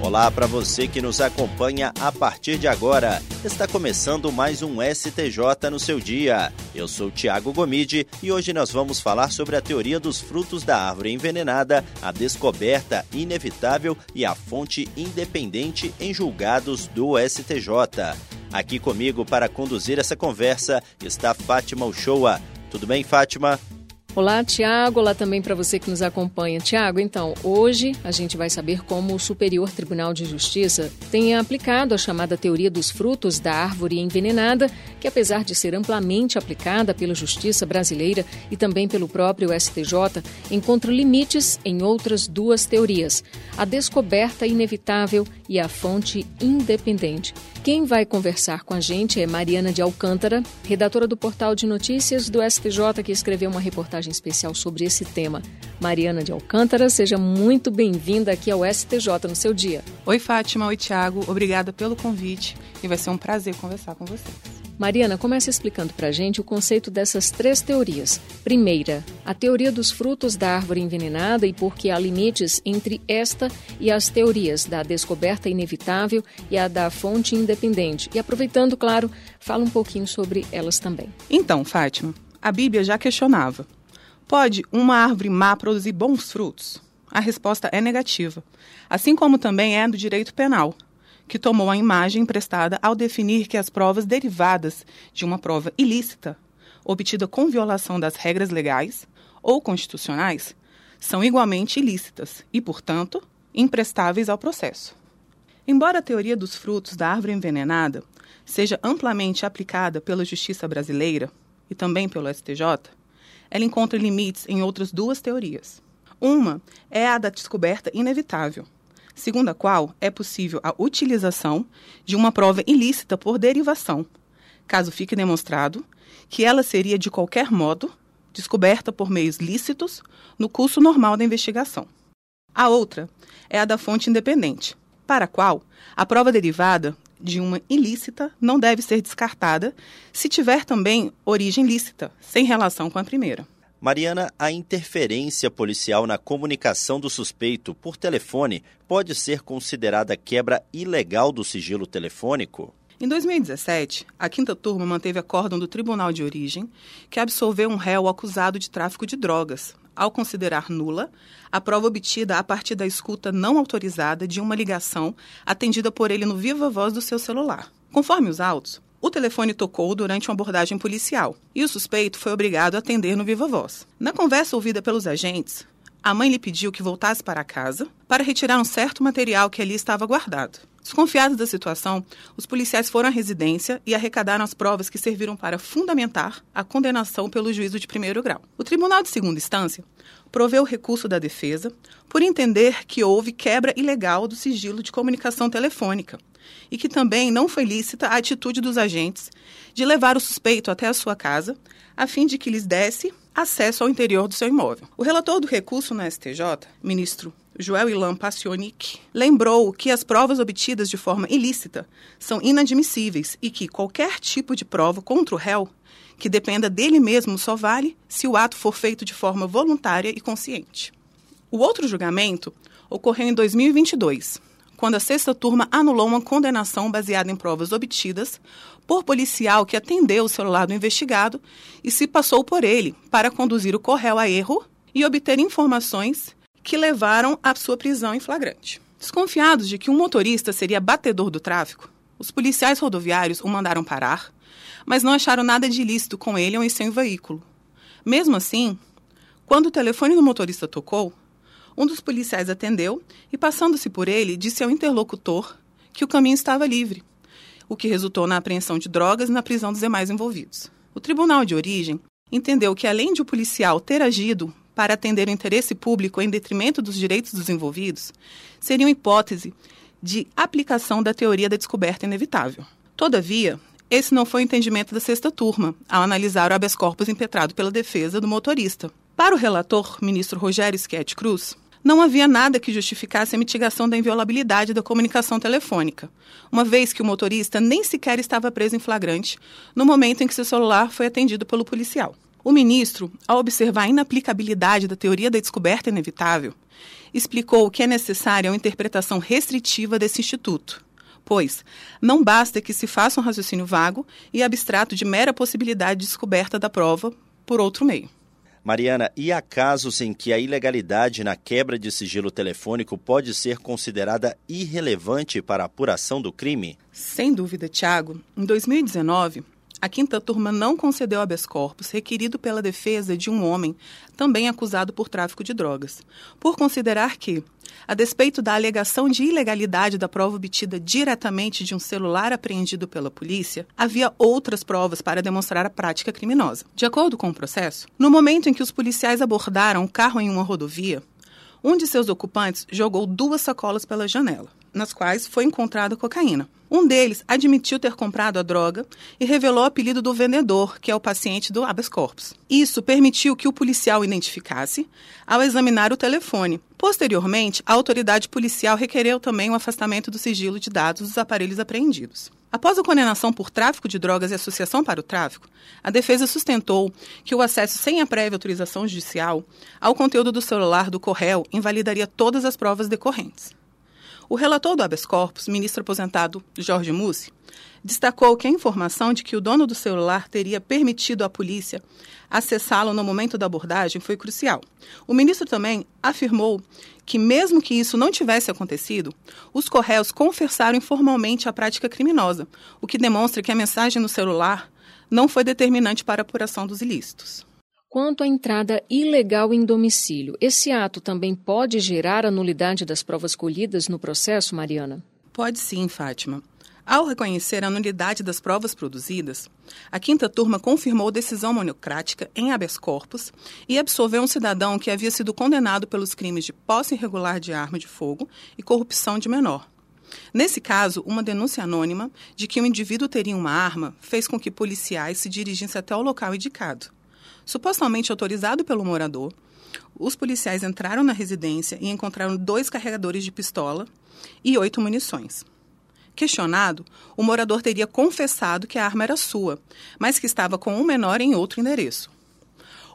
Olá para você que nos acompanha a partir de agora. Está começando mais um STJ no seu dia. Eu sou Tiago Gomide e hoje nós vamos falar sobre a teoria dos frutos da árvore envenenada, a descoberta inevitável e a fonte independente em julgados do STJ. Aqui comigo para conduzir essa conversa está Fátima Uchoa. Tudo bem, Fátima? Olá, Tiago. Olá também para você que nos acompanha. Tiago, então, hoje a gente vai saber como o Superior Tribunal de Justiça tem aplicado a chamada teoria dos frutos da árvore envenenada, que apesar de ser amplamente aplicada pela Justiça brasileira e também pelo próprio STJ, encontra limites em outras duas teorias: a descoberta inevitável e a fonte independente. Quem vai conversar com a gente é Mariana de Alcântara, redatora do portal de notícias do STJ, que escreveu uma reportagem especial sobre esse tema. Mariana de Alcântara, seja muito bem-vinda aqui ao STJ no seu dia. Oi, Fátima. Oi, Tiago. Obrigada pelo convite e vai ser um prazer conversar com vocês. Mariana, comece explicando para a gente o conceito dessas três teorias. Primeira, a teoria dos frutos da árvore envenenada e por que há limites entre esta e as teorias da descoberta inevitável e a da fonte independente. E aproveitando, claro, fala um pouquinho sobre elas também. Então, Fátima, a Bíblia já questionava: pode uma árvore má produzir bons frutos? A resposta é negativa, assim como também é do direito penal que tomou a imagem emprestada ao definir que as provas derivadas de uma prova ilícita, obtida com violação das regras legais ou constitucionais, são igualmente ilícitas e, portanto, imprestáveis ao processo. Embora a teoria dos frutos da árvore envenenada seja amplamente aplicada pela justiça brasileira e também pelo STJ, ela encontra limites em outras duas teorias. Uma é a da descoberta inevitável, segundo a qual é possível a utilização de uma prova ilícita por derivação, caso fique demonstrado que ela seria de qualquer modo descoberta por meios lícitos no curso normal da investigação. A outra é a da fonte independente, para a qual a prova derivada de uma ilícita não deve ser descartada se tiver também origem lícita, sem relação com a primeira. Mariana, a interferência policial na comunicação do suspeito por telefone pode ser considerada quebra ilegal do sigilo telefônico? Em 2017, a quinta turma manteve acórdão do Tribunal de Origem que absolveu um réu acusado de tráfico de drogas, ao considerar nula a prova obtida a partir da escuta não autorizada de uma ligação atendida por ele no viva voz do seu celular. Conforme os autos, o telefone tocou durante uma abordagem policial e o suspeito foi obrigado a atender no viva voz. Na conversa ouvida pelos agentes, a mãe lhe pediu que voltasse para casa para retirar um certo material que ali estava guardado. Desconfiados da situação, os policiais foram à residência e arrecadaram as provas que serviram para fundamentar a condenação pelo juízo de primeiro grau. O Tribunal de Segunda Instância proveu o recurso da defesa por entender que houve quebra ilegal do sigilo de comunicação telefônica e que também não foi lícita a atitude dos agentes de levar o suspeito até a sua casa a fim de que lhes desse acesso ao interior do seu imóvel. O relator do recurso na STJ, ministro Joel Ilan Passionik, lembrou que as provas obtidas de forma ilícita são inadmissíveis e que qualquer tipo de prova contra o réu que dependa dele mesmo só vale se o ato for feito de forma voluntária e consciente. O outro julgamento ocorreu em 2022, quando a sexta turma anulou uma condenação baseada em provas obtidas por policial que atendeu o celular do investigado e se passou por ele para conduzir o corréu a erro e obter informações que levaram à sua prisão em flagrante. Desconfiados de que um motorista seria batedor do tráfico, os policiais rodoviários o mandaram parar, mas não acharam nada de ilícito com ele ou em seu veículo. Mesmo assim, quando o telefone do motorista tocou, um dos policiais atendeu e, passando-se por ele, disse ao interlocutor que o caminho estava livre, o que resultou na apreensão de drogas e na prisão dos demais envolvidos. O tribunal de origem entendeu que, além de o policial ter agido para atender o interesse público em detrimento dos direitos dos envolvidos, seria uma hipótese de aplicação da teoria da descoberta inevitável. Todavia, esse não foi o entendimento da sexta turma, ao analisar o habeas corpus impetrado pela defesa do motorista. Para o relator, ministro Rogério Schett Cruz, Não havia nada que justificasse a mitigação da inviolabilidade da comunicação telefônica, uma vez que o motorista nem sequer estava preso em flagrante no momento em que seu celular foi atendido pelo policial. O ministro, ao observar a inaplicabilidade da teoria da descoberta inevitável, explicou que é necessária uma interpretação restritiva desse instituto, pois não basta que se faça um raciocínio vago e abstrato de mera possibilidade de descoberta da prova por outro meio. Mariana, e há casos em que a ilegalidade na quebra de sigilo telefônico pode ser considerada irrelevante para a apuração do crime? Sem dúvida, Tiago. Em 2019, a quinta turma não concedeu habeas corpus requerido pela defesa de um homem também acusado por tráfico de drogas, por considerar que, a despeito da alegação de ilegalidade da prova obtida diretamente de um celular apreendido pela polícia, havia outras provas para demonstrar a prática criminosa. De acordo com o processo, no momento em que os policiais abordaram o carro em uma rodovia, um de seus ocupantes jogou duas sacolas pela janela nas quais foi encontrada cocaína. Um deles admitiu ter comprado a droga e revelou o apelido do vendedor, que é o paciente do habeas corpus. Isso permitiu que o policial identificasse ao examinar o telefone. Posteriormente, a autoridade policial requereu também o afastamento do sigilo de dados dos aparelhos apreendidos. Após a condenação por tráfico de drogas e associação para o tráfico, a defesa sustentou que o acesso sem a prévia autorização judicial ao conteúdo do celular do Correio invalidaria todas as provas decorrentes. O relator do habeas corpus, ministro aposentado Jorge Mussi, destacou que a informação de que o dono do celular teria permitido à polícia acessá-lo no momento da abordagem foi crucial. O ministro também afirmou que, mesmo que isso não tivesse acontecido, os Correios confessaram informalmente a prática criminosa, o que demonstra que a mensagem no celular não foi determinante para a apuração dos ilícitos. Quanto à entrada ilegal em domicílio, esse ato também pode gerar a nulidade das provas colhidas no processo, Mariana? Pode sim, Fátima. Ao reconhecer a nulidade das provas produzidas, a quinta turma confirmou decisão monocrática em habeas corpus e absolveu um cidadão que havia sido condenado pelos crimes de posse irregular de arma de fogo e corrupção de menor. Nesse caso, uma denúncia anônima de que o indivíduo teria uma arma fez com que policiais se dirigissem até o local indicado. Supostamente autorizado pelo morador, os policiais entraram na residência e encontraram dois carregadores de pistola e oito munições. Questionado, o morador teria confessado que a arma era sua, mas que estava com um menor em outro endereço.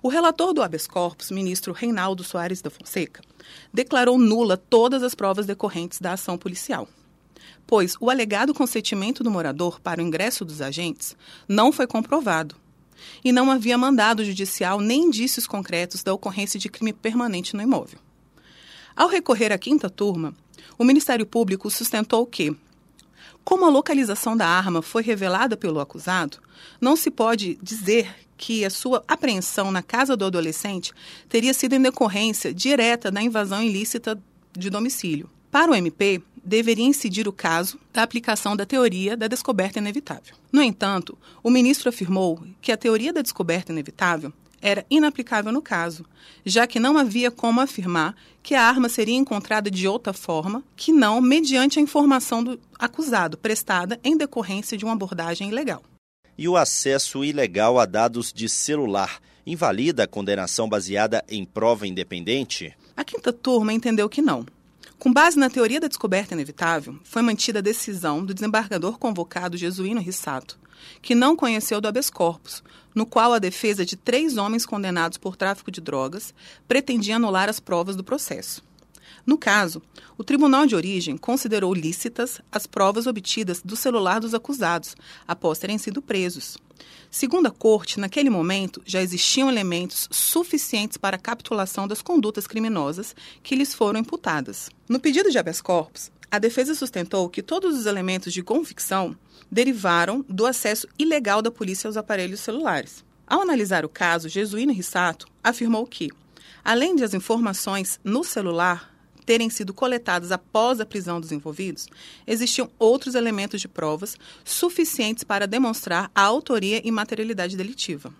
O relator do habeas corpus, ministro Reinaldo Soares da Fonseca, declarou nula todas as provas decorrentes da ação policial, pois o alegado consentimento do morador para o ingresso dos agentes não foi comprovado e não havia mandado judicial nem indícios concretos da ocorrência de crime permanente no imóvel. Ao recorrer à quinta turma, o Ministério Público sustentou que, como a localização da arma foi revelada pelo acusado, não se pode dizer que a sua apreensão na casa do adolescente teria sido em decorrência direta da invasão ilícita de domicílio. Para o MP, deveria incidir o caso da aplicação da teoria da descoberta inevitável. No entanto, o ministro afirmou que a teoria da descoberta inevitável era inaplicável no caso, já que não havia como afirmar que a arma seria encontrada de outra forma que não mediante a informação do acusado prestada em decorrência de uma abordagem ilegal. E o acesso ilegal a dados de celular invalida a condenação baseada em prova independente? A quinta turma entendeu que não. Com base na teoria da descoberta inevitável, foi mantida a decisão do desembargador convocado Jesuíno Rissato, que não conheceu do habeas corpus, no qual a defesa de três homens condenados por tráfico de drogas pretendia anular as provas do processo. No caso, o tribunal de origem considerou lícitas as provas obtidas do celular dos acusados, após terem sido presos. Segundo a corte, naquele momento já existiam elementos suficientes para a capitulação das condutas criminosas que lhes foram imputadas. No pedido de habeas corpus, a defesa sustentou que todos os elementos de convicção derivaram do acesso ilegal da polícia aos aparelhos celulares. Ao analisar o caso, Jesuíno Rissato afirmou que, além de as informações no celular terem sido coletadas após a prisão dos envolvidos, existiam outros elementos de provas suficientes para demonstrar a autoria e materialidade delitiva.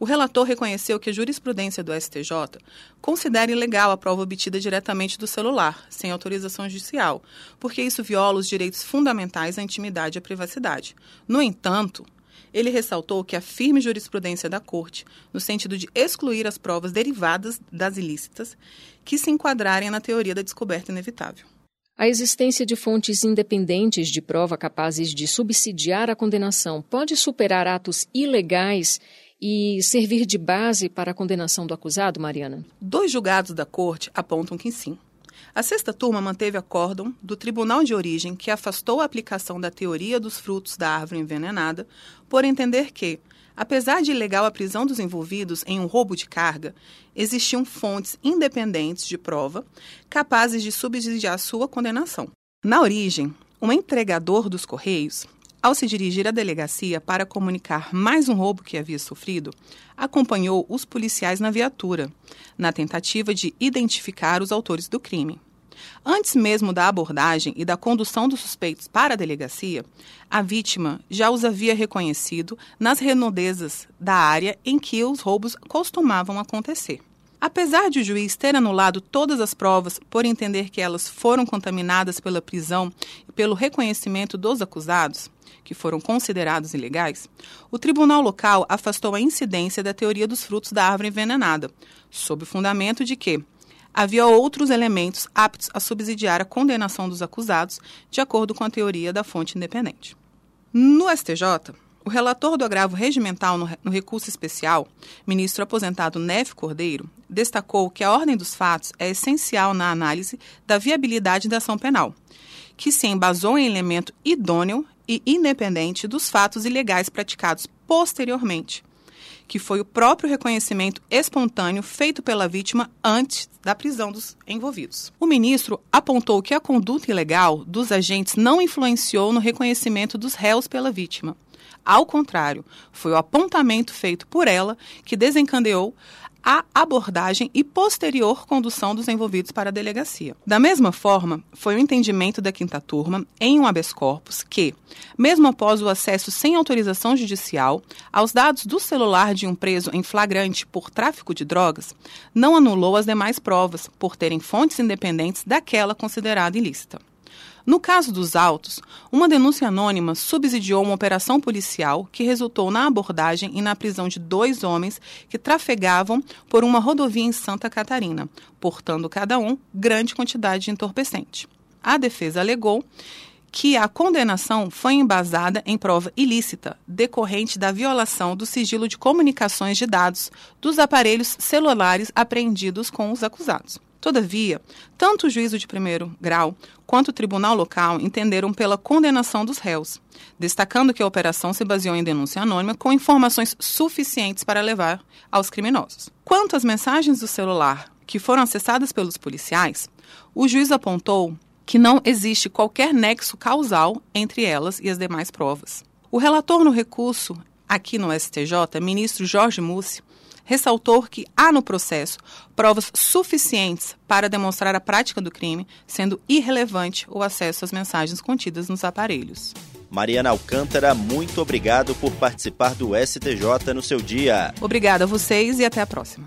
O relator reconheceu que a jurisprudência do STJ considera ilegal a prova obtida diretamente do celular, sem autorização judicial, porque isso viola os direitos fundamentais à intimidade e à privacidade. No entanto, ele ressaltou que a firme jurisprudência da Corte, no sentido de excluir as provas derivadas das ilícitas, que se enquadrarem na teoria da descoberta inevitável. A existência de fontes independentes de prova capazes de subsidiar a condenação pode superar atos ilegais e servir de base para a condenação do acusado, Mariana? Dois julgados da Corte apontam que sim. A sexta turma manteve acórdão do Tribunal de Origem que afastou a aplicação da teoria dos frutos da árvore envenenada, por entender que, apesar de ilegal a prisão dos envolvidos em um roubo de carga, existiam fontes independentes de prova capazes de subsidiar sua condenação. Na origem, um entregador dos Correios, ao se dirigir à delegacia para comunicar mais um roubo que havia sofrido, acompanhou os policiais na viatura, na tentativa de identificar os autores do crime. Antes mesmo da abordagem e da condução dos suspeitos para a delegacia, a vítima já os havia reconhecido nas renudezas da área em que os roubos costumavam acontecer. Apesar de o juiz ter anulado todas as provas por entender que elas foram contaminadas pela prisão e pelo reconhecimento dos acusados, que foram considerados ilegais, o tribunal local afastou a incidência da teoria dos frutos da árvore envenenada, sob o fundamento de que havia outros elementos aptos a subsidiar a condenação dos acusados, de acordo com a teoria da fonte independente. No STJ, o relator do agravo regimental no, recurso especial, ministro aposentado Neve Cordeiro, destacou que a ordem dos fatos é essencial na análise da viabilidade da ação penal, que se embasou em elemento idôneo e independente dos fatos ilegais praticados posteriormente, que foi o próprio reconhecimento espontâneo feito pela vítima antes da prisão dos envolvidos. O ministro apontou que a conduta ilegal dos agentes não influenciou no reconhecimento dos réus pela vítima. Ao contrário, foi o apontamento feito por ela que desencadeou a abordagem e posterior condução dos envolvidos para a delegacia. Da mesma forma, foi o entendimento da quinta turma, em um habeas corpus, que, mesmo após o acesso sem autorização judicial aos dados do celular de um preso em flagrante por tráfico de drogas, não anulou as demais provas, por terem fontes independentes daquela considerada ilícita. No caso dos autos, uma denúncia anônima subsidiou uma operação policial que resultou na abordagem e na prisão de dois homens que trafegavam por uma rodovia em Santa Catarina, portando cada um grande quantidade de entorpecente. A defesa alegou que a condenação foi embasada em prova ilícita, decorrente da violação do sigilo de comunicações de dados dos aparelhos celulares apreendidos com os acusados. Todavia, tanto o juízo de primeiro grau quanto o tribunal local entenderam pela condenação dos réus, destacando que a operação se baseou em denúncia anônima com informações suficientes para levar aos criminosos. Quanto às mensagens do celular que foram acessadas pelos policiais, o juiz apontou que não existe qualquer nexo causal entre elas e as demais provas. O relator no recurso, aqui no STJ, ministro Jorge Mussi, ressaltou que há no processo provas suficientes para demonstrar a prática do crime, sendo irrelevante o acesso às mensagens contidas nos aparelhos. Mariana Alcântara, muito obrigado por participar do STJ no seu dia. Obrigada a vocês e até a próxima.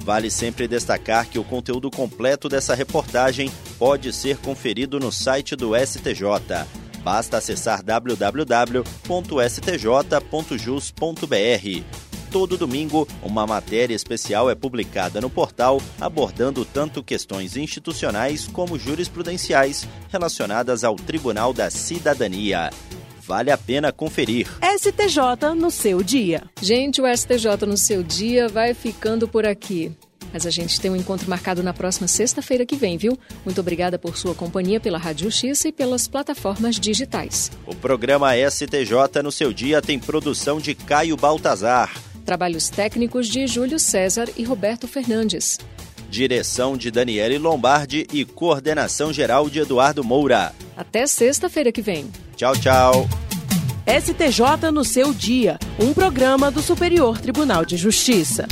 Vale sempre destacar que o conteúdo completo dessa reportagem pode ser conferido no site do STJ. Basta acessar www.stj.jus.br todo domingo, uma matéria especial é publicada no portal abordando tanto questões institucionais como jurisprudenciais relacionadas ao Tribunal da Cidadania. Vale a pena conferir. STJ no seu dia. Gente, o STJ no seu dia vai ficando por aqui. Mas a gente tem um encontro marcado na próxima sexta-feira que vem, viu? Muito obrigada por sua companhia pela Rádio Justiça e pelas plataformas digitais. O programa STJ no seu dia tem produção de Caio Baltazar. Trabalhos técnicos de Júlio César e Roberto Fernandes. Direção de Daniele Lombardi e coordenação geral de Eduardo Moura. Até sexta-feira que vem. Tchau, tchau. STJ no seu dia, um programa do Superior Tribunal de Justiça.